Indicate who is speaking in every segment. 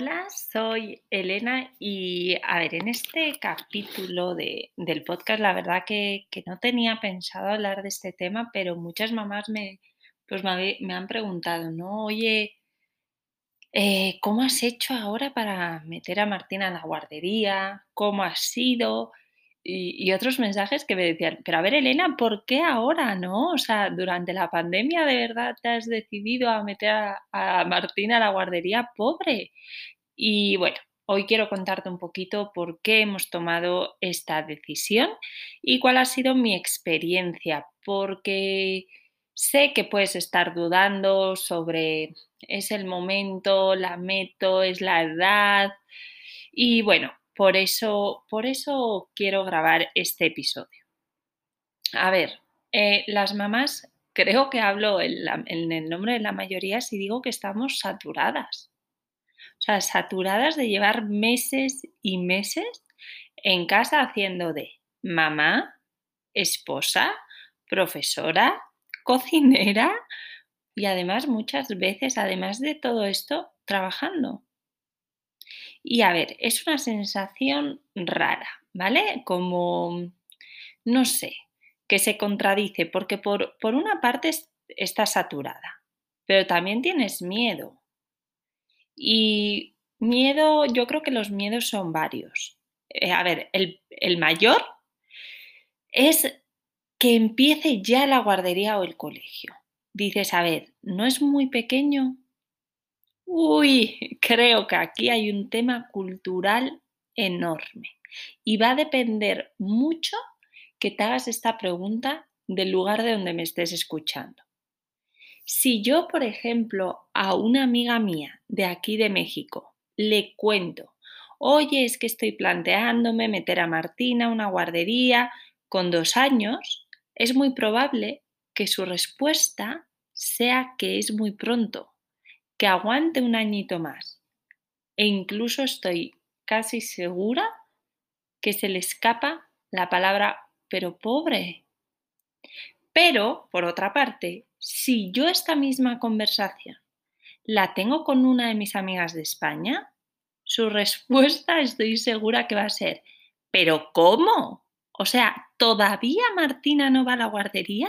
Speaker 1: Hola, soy Elena y a ver, en este capítulo de- del podcast, la verdad que, que no tenía pensado hablar de este tema, pero muchas mamás me, pues me, han preguntado, ¿no? Oye, eh, ¿cómo has hecho ahora para meter a Martina en la guardería? ¿Cómo ha sido? Y, otros mensajes que me decían, pero a ver, Elena, ¿por qué ahora, no? O sea, durante la pandemia, ¿de verdad te has decidido a meter a, a Martina a la guardería? Pobre. Y bueno, hoy quiero contarte un poquito por qué hemos tomado esta decisión y cuál ha sido mi experiencia, porque sé que puedes estar dudando sobre es el momento, la meto, es la edad y bueno, por eso, por eso quiero grabar este episodio. A ver, eh, las mamás, creo que hablo en, en el nombre de la mayoría si digo que estamos saturadas o sea, saturadas de llevar meses y meses en casa haciendo de mamá, esposa, profesora, cocinera y además muchas veces, además de todo esto, trabajando. Y a ver, es una sensación rara, ¿vale? Como, no sé, que se contradice, porque por, por una parte es- estás saturada, pero también tienes miedo, Y miedo, yo creo que los miedos son varios. Eh, a ver, el, el mayor es que empiece ya la guardería o el colegio. Dices, a ver, ¿no es muy pequeño? Uy, creo que aquí hay un tema cultural enorme y va a depender mucho que te hagas esta pregunta del lugar de donde me estés escuchando. Si yo, por ejemplo, a una amiga mía de aquí de México le cuento, oye, es que estoy planteándome meter a Martina a una guardería con dos años, es muy probable que su respuesta sea que es muy pronto, que aguante un añito más. E incluso estoy casi segura que se le escapa la palabra, pero pobre, pero, por otra parte, si yo esta misma conversación la tengo con una de mis amigas de España, su respuesta estoy segura que va a ser, ¿pero cómo? O sea, ¿todavía Martina no va a la guardería?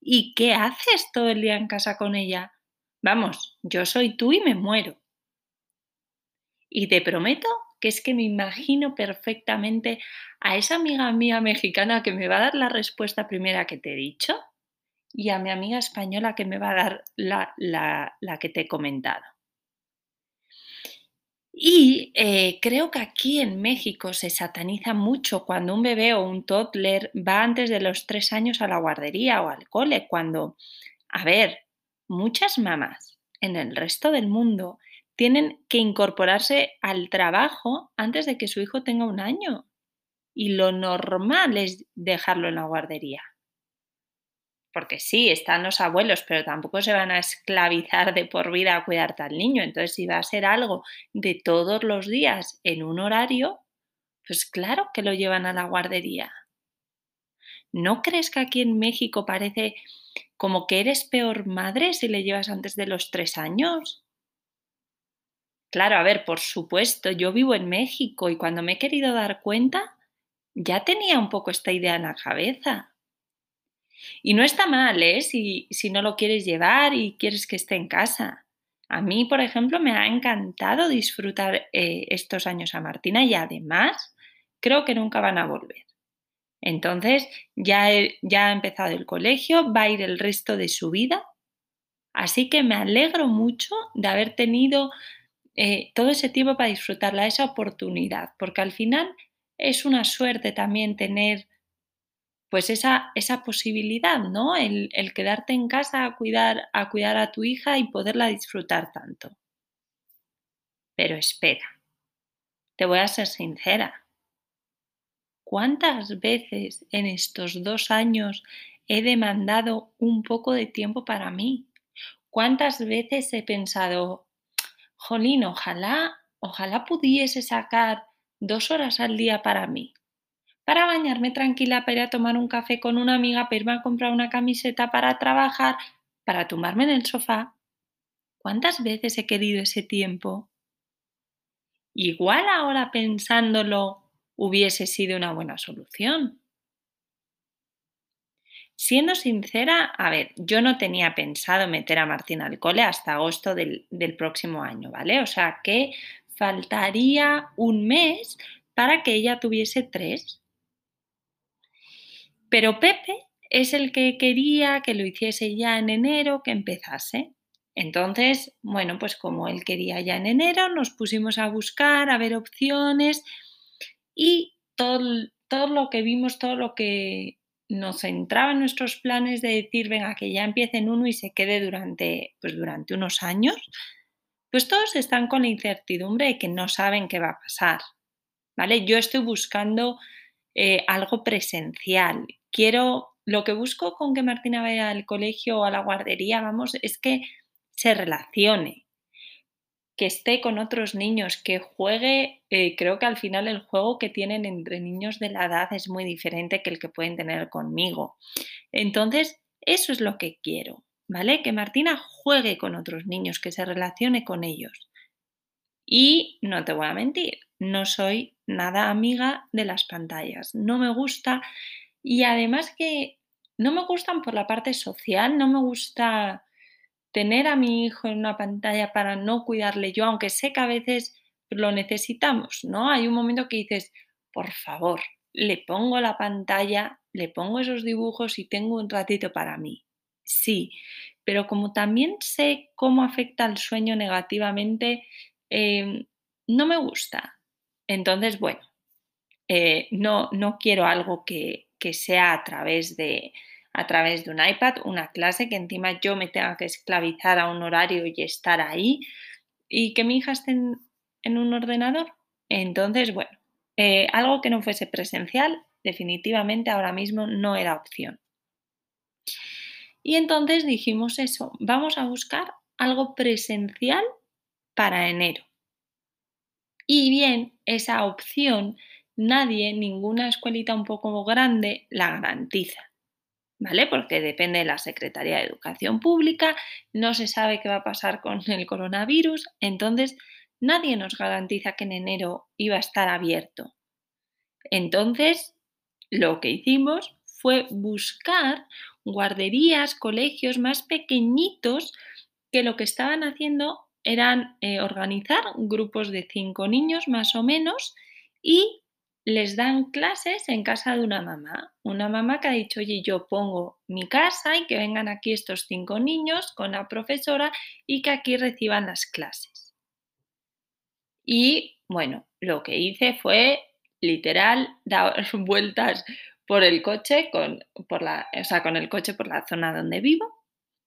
Speaker 1: ¿Y qué haces todo el día en casa con ella? Vamos, yo soy tú y me muero. Y te prometo que es que me imagino perfectamente a esa amiga mía mexicana que me va a dar la respuesta primera que te he dicho y a mi amiga española que me va a dar la, la- la que te he comentado. Y eh, creo que aquí en México se sataniza mucho cuando un bebé o un toddler va antes de los tres años a la guardería o al cole, cuando, a ver, muchas mamás en el resto del mundo tienen que incorporarse al trabajo antes de que su hijo tenga un año. Y lo normal es dejarlo en la guardería. Porque sí, están los abuelos, pero tampoco se van a esclavizar de por vida a cuidarte al niño. Entonces, si va a ser algo de todos los días en un horario, pues claro que lo llevan a la guardería. ¿No crees que aquí en México parece como que eres peor madre si le llevas antes de los tres años? Claro, a ver, por supuesto, yo vivo en México y cuando me he querido dar cuenta, ya tenía un poco esta idea en la cabeza. Y no está mal, ¿eh? Si, si no lo quieres llevar y quieres que esté en casa. A mí, por ejemplo, me ha encantado disfrutar eh, estos años a Martina y además creo que nunca van a volver. Entonces, ya, ya ha empezado el colegio, va a ir el resto de su vida. Así que me alegro mucho de haber tenido eh, todo ese tiempo para disfrutarla, esa oportunidad, porque al final es una suerte también tener pues esa, esa posibilidad, ¿no? El, el quedarte en casa a cuidar, a cuidar a tu hija y poderla disfrutar tanto. Pero espera, te voy a ser sincera. ¿Cuántas veces en estos dos años he demandado un poco de tiempo para mí? ¿Cuántas veces he pensado, jolín, ojalá, ojalá pudiese sacar dos horas al día para mí? para bañarme tranquila, para ir a tomar un café con una amiga, para irme a comprar una camiseta para trabajar, para tumbarme en el sofá. ¿Cuántas veces he querido ese tiempo? igual ahora pensándolo hubiese sido una buena solución. Siendo sincera, a ver, yo no tenía pensado meter a Martina al cole hasta agosto del, del próximo año, ¿vale? O sea que faltaría un mes para que ella tuviese tres. Pero Pepe es el que quería que lo hiciese ya en enero, que empezase. Entonces, bueno, pues como él quería ya en enero, nos pusimos a buscar, a ver opciones y todo, todo lo que vimos, todo lo que nos entraba en nuestros planes de decir, venga, que ya empiece en uno y se quede durante, pues durante unos años, pues todos están con la incertidumbre de que no saben qué va a pasar. ¿Vale? Yo estoy buscando eh, algo presencial. Quiero, lo que busco con que Martina vaya al colegio o a la guardería, vamos, es que se relacione, que esté con otros niños, que juegue, eh, creo que al final el juego que tienen entre niños de la edad es muy diferente que el que pueden tener conmigo. Entonces, eso es lo que quiero, ¿vale? Que Martina juegue con otros niños, que se relacione con ellos. Y no te voy a mentir, no soy nada amiga de las pantallas, no me gusta y además que no me gustan por la parte social, no me gusta tener a mi hijo en una pantalla para no cuidarle yo, aunque sé que a veces lo necesitamos, ¿no? Hay un momento que dices, por favor, le pongo la pantalla, le pongo esos dibujos y tengo un ratito para mí. Sí, pero como también sé cómo afecta al sueño negativamente, em, no me gusta. Entonces, bueno, eh, no, no quiero algo que, que sea a través de, a través de un iPad, una clase que encima yo me tenga que esclavizar a un horario y estar ahí y que mi hija esté en, un ordenador. Entonces, bueno, eh, algo que no fuese presencial definitivamente ahora mismo no era opción. Y entonces dijimos eso, vamos a buscar algo presencial para enero. Y bien, esa opción nadie, ninguna escuelita un poco grande la garantiza. ¿Vale? Porque depende de la Secretaría de Educación Pública, no se sabe qué va a pasar con el coronavirus, entonces nadie nos garantiza que en enero iba a estar abierto. Entonces, lo que hicimos fue buscar guarderías, colegios más pequeñitos que lo que estaban haciendo eran eh, organizar grupos de cinco niños más o menos y les dan clases en casa de una mamá. Una mamá que ha dicho, oye, yo pongo mi casa y que vengan aquí estos cinco niños con la profesora y que aquí reciban las clases. Y bueno, lo que hice fue literal dar vueltas por el coche, con, por la, o sea, con el coche por la zona donde vivo,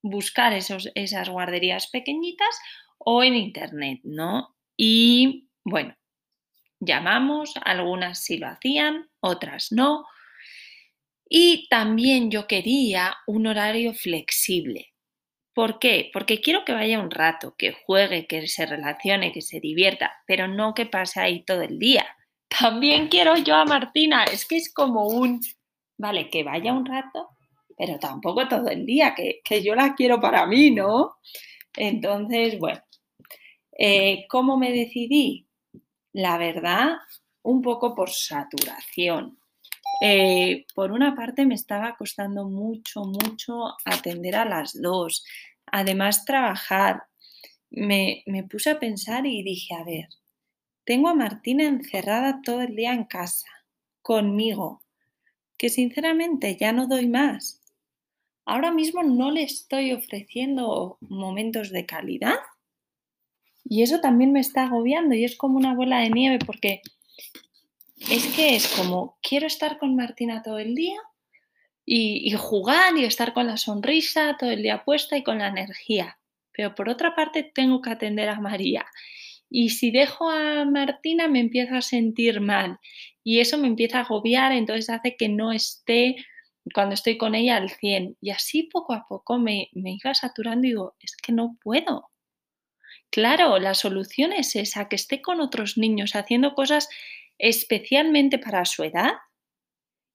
Speaker 1: buscar esos, esas guarderías pequeñitas o en internet, ¿no? Y bueno, llamamos, algunas sí lo hacían, otras no. Y también yo quería un horario flexible. ¿Por qué? Porque quiero que vaya un rato, que juegue, que se relacione, que se divierta, pero no que pase ahí todo el día. También quiero yo a Martina, es que es como un, vale, que vaya un rato, pero tampoco todo el día, que, yo la quiero para mí, ¿no? Entonces, bueno, eh, ¿cómo me decidí? La verdad, un poco por saturación. Eh, por una parte me estaba costando mucho, mucho atender a las dos. Además, trabajar. Me, me puse a pensar y dije, a ver, tengo a Martina encerrada todo el día en casa, conmigo, que sinceramente ya no doy más. Ahora mismo no le estoy ofreciendo momentos de calidad y eso también me está agobiando y es como una bola de nieve porque es que es como, quiero estar con Martina todo el día y, jugar y estar con la sonrisa todo el día puesta y con la energía. Pero por otra parte tengo que atender a María. Y si dejo a Martina me empiezo a sentir mal y eso me empieza a agobiar, entonces hace que no esté cuando estoy con ella al 100. Y así poco a poco me, me iba saturando y digo, es que no puedo. Claro, la solución es esa, que esté con otros niños haciendo cosas especialmente para su edad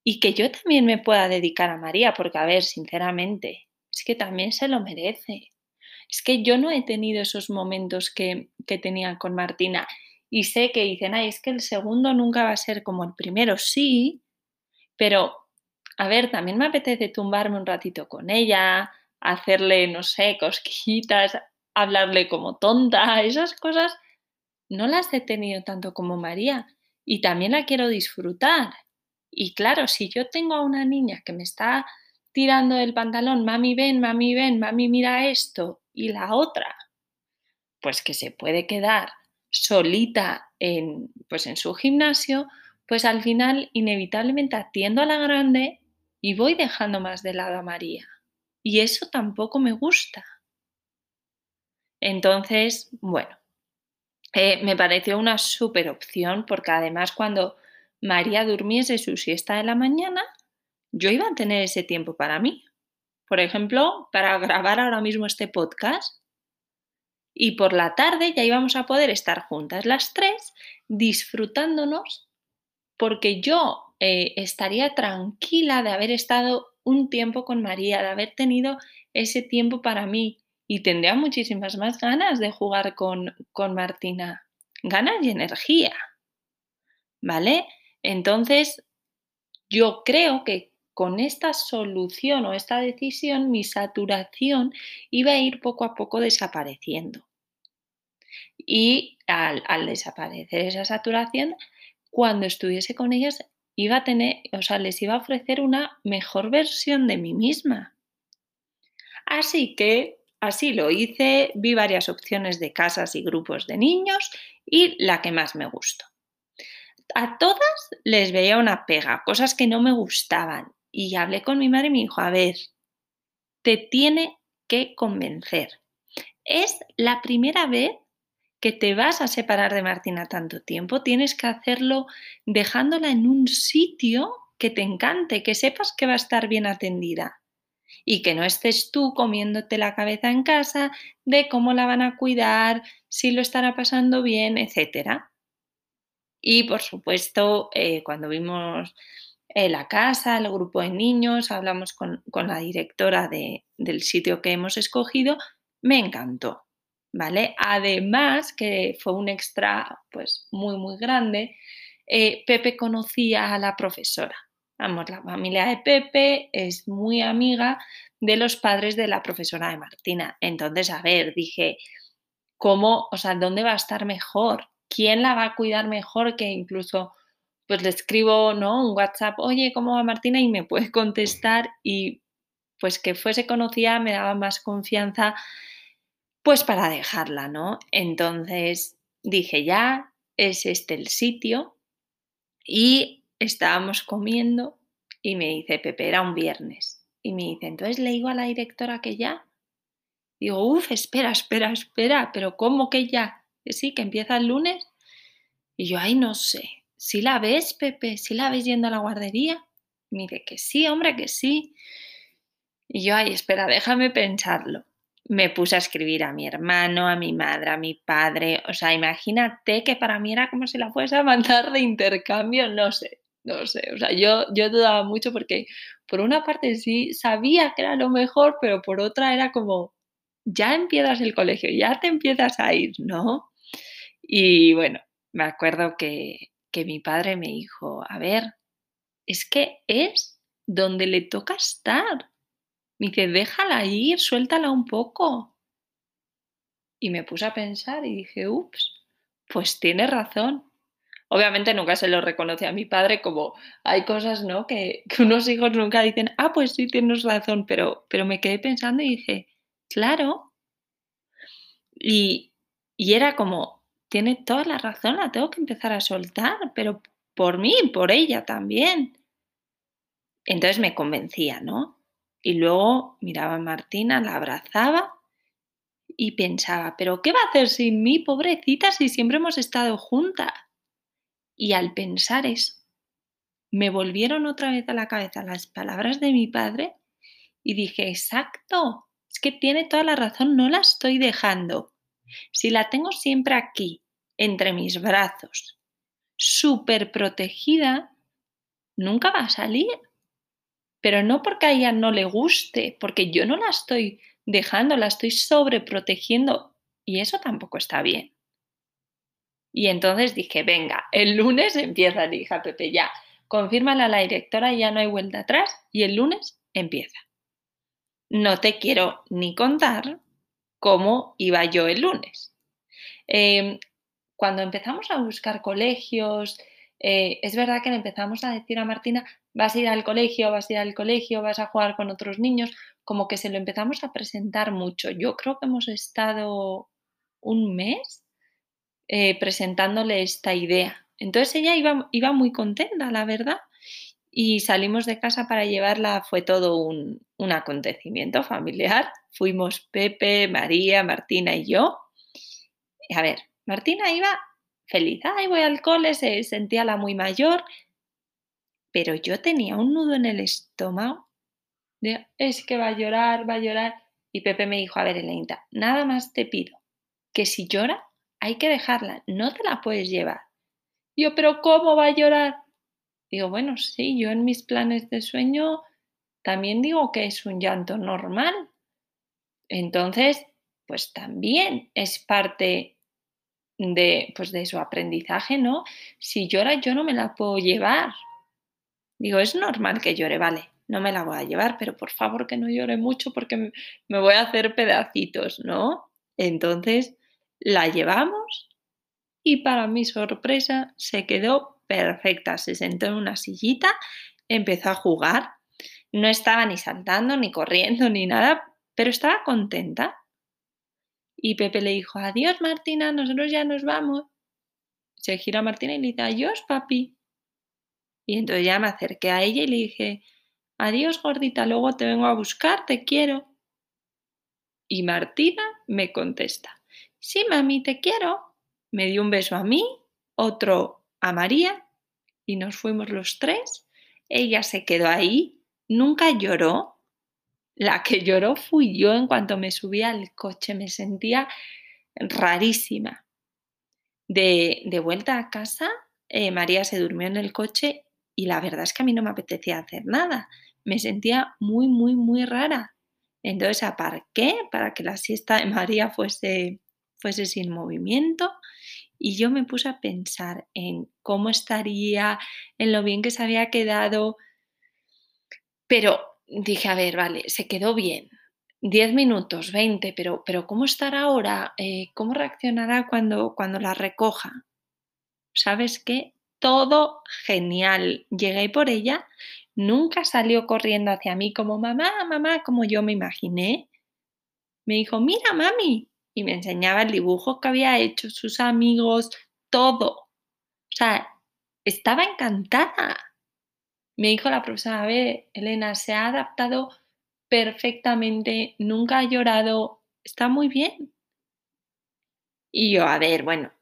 Speaker 1: y que yo también me pueda dedicar a María, porque a ver, sinceramente, es que también se lo merece. Es que yo no he tenido esos momentos que, que tenía con Martina y sé que dicen, ay, es que el segundo nunca va a ser como el primero, sí, pero a ver, también me apetece tumbarme un ratito con ella, hacerle, no sé, cosquillitas, hablarle como tonta, esas cosas no las he tenido tanto como María y también la quiero disfrutar. Y claro, si yo tengo a una niña que me está tirando el pantalón, mami ven, mami ven, mami mira esto, y la otra, pues que se puede quedar solita en, pues en su gimnasio, pues al final inevitablemente atiendo a la grande y voy dejando más de lado a María. Y eso tampoco me gusta. Entonces, bueno, eh, me pareció una súper opción porque además cuando María durmiese su siesta de la mañana, yo iba a tener ese tiempo para mí. Por ejemplo, para grabar ahora mismo este podcast. Y por la tarde ya íbamos a poder estar juntas las tres disfrutándonos porque yo eh, estaría tranquila de haber estado un tiempo con María, de haber tenido ese tiempo para mí y tendría muchísimas más ganas de jugar con, con Martina. Ganas y energía. ¿Vale? Entonces, yo creo que con esta solución o esta decisión, mi saturación iba a ir poco a poco desapareciendo. Y al, al desaparecer esa saturación, cuando estuviese con ellas, iba a tener, o sea, les iba a ofrecer una mejor versión de mí misma. Así que Así lo hice, vi varias opciones de casas y grupos de niños y la que más me gustó. A todas les veía una pega, cosas que no me gustaban. Y hablé con mi madre y me dijo, a ver, te tiene que convencer. Es la primera vez que te vas a separar de Martina tanto tiempo, tienes que hacerlo dejándola en un sitio que te encante, que sepas que va a estar bien atendida y que no estés tú comiéndote la cabeza en casa de cómo la van a cuidar, si lo estará pasando bien, etc. Y por supuesto, eh, cuando vimos eh, la casa, el grupo de niños, hablamos con, la directora del sitio que hemos escogido, me encantó. ¿Vale? Además, que fue un extra pues muy muy grande, eh, Pepe conocía a la profesora. Vamos, la familia de Pepe es muy amiga de los padres de la profesora de Martina. Entonces, a ver, dije, ¿cómo, o sea, dónde va a estar mejor? ¿Quién la va a cuidar mejor que incluso, pues le escribo, ¿no? Un WhatsApp, oye, ¿cómo va Martina? Y me puede contestar y pues que fuese conocida me daba más confianza, pues para dejarla, ¿no? Entonces dije, ya, es este el sitio y estábamos comiendo y me dice, Pepe, era un viernes. Y me dice, entonces le digo a la directora que ya. Digo, uff, espera, espera, espera, pero ¿cómo que ya? Que sí, que empieza el lunes. Y yo, ay, no sé. ¿Si la ves, Pepe? ¿Si la ves yendo a la guardería? Y me dice que sí, hombre, que sí. Y yo, ay, espera, déjame pensarlo. Me puse a escribir a mi hermano, a mi madre, a mi padre. O sea, imagínate que para mí era como si la fuese a mandar de intercambio, no sé no sé, o sea, yo, yo dudaba mucho porque por una parte sí sabía que era lo mejor, pero por otra era como, ya empiezas el colegio, ya te empiezas a ir, ¿no? Y bueno, me acuerdo que, que mi padre me dijo, a ver, es que es donde le toca estar. Me dice, déjala ir, suéltala un poco. Y me puse a pensar y dije, ups, pues tiene razón. Obviamente nunca se lo reconoce a mi padre como hay cosas, ¿no? Que, unos hijos nunca dicen, ah, pues sí, tienes razón, pero, pero me quedé pensando y dije, claro. Y, y era como, tiene toda la razón, la tengo que empezar a soltar, pero por mí, por ella también. Entonces me convencía, ¿no? Y luego miraba a Martina, la abrazaba y pensaba, pero ¿qué va a hacer sin mí, pobrecita, si siempre hemos estado juntas? Y al pensar eso, me volvieron otra vez a la cabeza las palabras de mi padre y dije, exacto, es que tiene toda la razón, no la estoy dejando. Si la tengo siempre aquí, entre mis brazos, súper protegida, nunca va a salir. Pero no porque a ella no le guste, porque yo no la estoy dejando, la estoy sobreprotegiendo y eso tampoco está bien. Y entonces dije, venga, el lunes empieza, le dije a Pepe, ya, confírmale a la directora, ya no hay vuelta atrás y el lunes empieza. No te quiero ni contar cómo iba yo el lunes. Em, cuando empezamos a buscar colegios, eh, es verdad que le empezamos a decir a Martina, vas a ir al colegio, vas a ir al colegio, vas a jugar con otros niños, como que se lo empezamos a presentar mucho. Yo creo que hemos estado un mes eh, presentándole esta idea. Entonces ella iba, iba muy contenta, la verdad. Y salimos de casa para llevarla, fue todo un, un acontecimiento familiar. Fuimos Pepe, María, Martina y yo. A ver, Martina iba feliz. Ay, voy al cole, se sentía la muy mayor. Pero yo tenía un nudo en el estómago. Es que va a llorar, va a llorar. Y Pepe me dijo, a ver, Elena, nada más te pido que si llora, hay que dejarla, no te la puedes llevar. Yo, pero ¿cómo va a llorar? Digo, bueno, sí, yo en mis planes de sueño también digo que es un llanto normal. Entonces, pues también es parte de, pues de su aprendizaje, ¿no? Si llora, yo no me la puedo llevar. Digo, es normal que llore, vale, no me la voy a llevar, pero por favor que no llore mucho porque me voy a hacer pedacitos, ¿no? Entonces, la llevamos y para mi sorpresa se quedó perfecta. Se sentó en una sillita, empezó a jugar. No estaba ni saltando, ni corriendo, ni nada, pero estaba contenta. Y Pepe le dijo, adiós Martina, nosotros ya nos vamos. Se gira Martina y le dice, adiós papi. Y entonces ya me acerqué a ella y le dije, adiós gordita, luego te vengo a buscar, te quiero. Y Martina me contesta, Sí, mami, te quiero. Me dio un beso a mí, otro a María y nos fuimos los tres. Ella se quedó ahí, nunca lloró. La que lloró fui yo en cuanto me subí al coche, me sentía rarísima. De, de vuelta a casa, eh, María se durmió en el coche y la verdad es que a mí no me apetecía hacer nada. Me sentía muy, muy, muy rara. Entonces aparqué para que la siesta de María fuese fuese sin movimiento y yo me puse a pensar en cómo estaría, en lo bien que se había quedado, pero dije, a ver, vale, se quedó bien. 10 minutos, 20, pero, pero ¿cómo estará ahora? Eh, ¿Cómo reaccionará cuando, cuando la recoja? ¿Sabes qué? Todo genial. Llegué por ella, nunca salió corriendo hacia mí como mamá, mamá, como yo me imaginé. Me dijo, mira, mami, y me enseñaba el dibujo que había hecho, sus amigos, todo. O sea, estaba encantada. Me dijo la profesora, a ver, Elena, se ha adaptado perfectamente, nunca ha llorado, está muy bien. Y yo, a ver, bueno,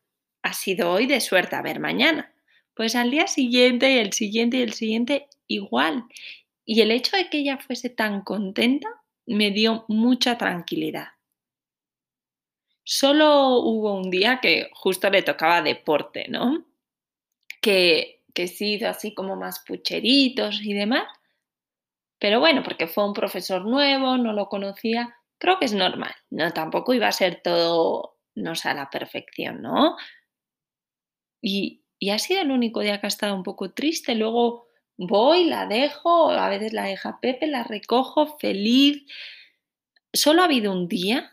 Speaker 1: ha sido hoy de suerte, a ver, mañana. Pues al día siguiente y el siguiente y el siguiente igual. Y el hecho de que ella fuese tan contenta me dio mucha tranquilidad. Solo hubo un día que justo le tocaba deporte, ¿no? Que, que sí hizo así como más pucheritos y demás. Pero bueno, porque fue un profesor nuevo, no lo conocía, creo que es normal. No, tampoco iba a ser todo, no sé, a la perfección, ¿no? Y, y ha sido el único día que ha estado un poco triste. Luego voy, la dejo, a veces la deja Pepe, la recojo, feliz. Solo ha habido un día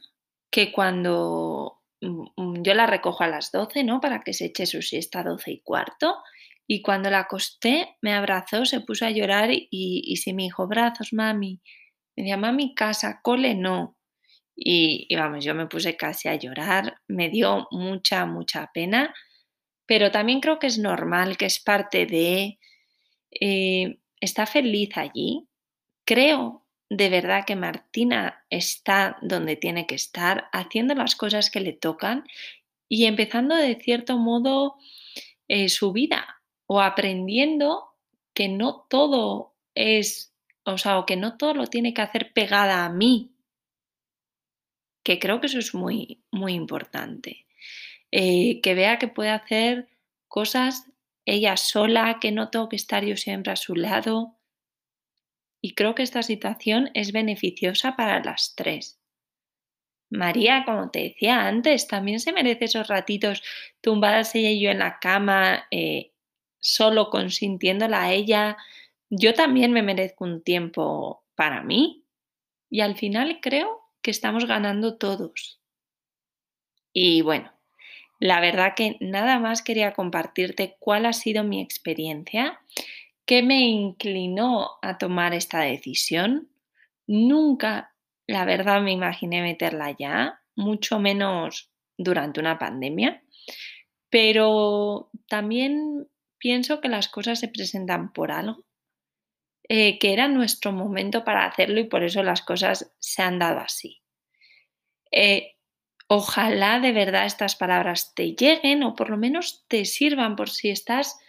Speaker 1: que cuando mm, mm, yo la recojo a las 12, ¿no? Para que se eche su siesta a 12 y cuarto. Y cuando la acosté, me abrazó, se puso a llorar y, y sí me dijo, brazos, mami. Me decía, mami, casa, cole, no. Y, y, vamos, yo me puse casi a llorar, me dio mucha, mucha pena, pero también creo que es normal, que es parte de... Eh, está feliz allí. Creo de verdad que Martina está donde tiene que estar, haciendo las cosas que le tocan y empezando de cierto modo eh, su vida o aprendiendo que no todo es, o sea, o que no todo lo tiene que hacer pegada a mí, que creo que eso es muy, muy importante. Eh, que vea que puede hacer cosas ella sola, que no tengo que estar yo siempre a su lado, y creo que esta situación es beneficiosa para las tres. María, como te decía antes, también se merece esos ratitos tumbadas ella y yo en la cama, eh, solo consintiéndola a ella. Yo también me merezco un tiempo para mí y al final creo que estamos ganando todos. Y bueno, la verdad que nada más quería compartirte cuál ha sido mi experiencia, qué me inclinó a tomar esta decisión. Nunca, la verdad, me imaginé meterla ya, mucho menos durante una pandemia, pero también pienso que las cosas se presentan por algo, eh, que era nuestro momento para hacerlo y por eso las cosas se han dado así. Eh, Ojalá de verdad estas palabras te lleguen o por lo menos te sirvan por si estás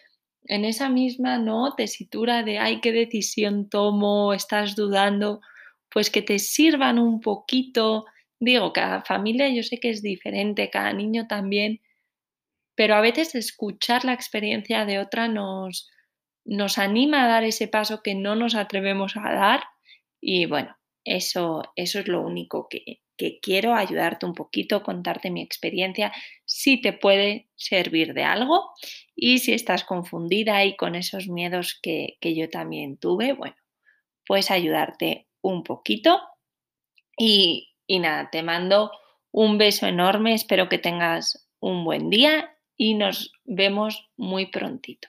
Speaker 1: en esa misma ¿no? tesitura de ay, qué decisión tomo, estás dudando, pues que te sirvan un poquito. Digo, cada familia yo sé que es diferente, cada niño también, pero a veces escuchar la experiencia de otra nos, nos anima a dar ese paso que no nos atrevemos a dar y bueno, eso, eso es lo único que, que quiero ayudarte un poquito, contarte mi experiencia, si te puede servir de algo y si estás confundida y con esos miedos que, yo también tuve, bueno, pues ayudarte un poquito. Y, y nada, te mando un beso enorme, espero que tengas un buen día y nos vemos muy prontito.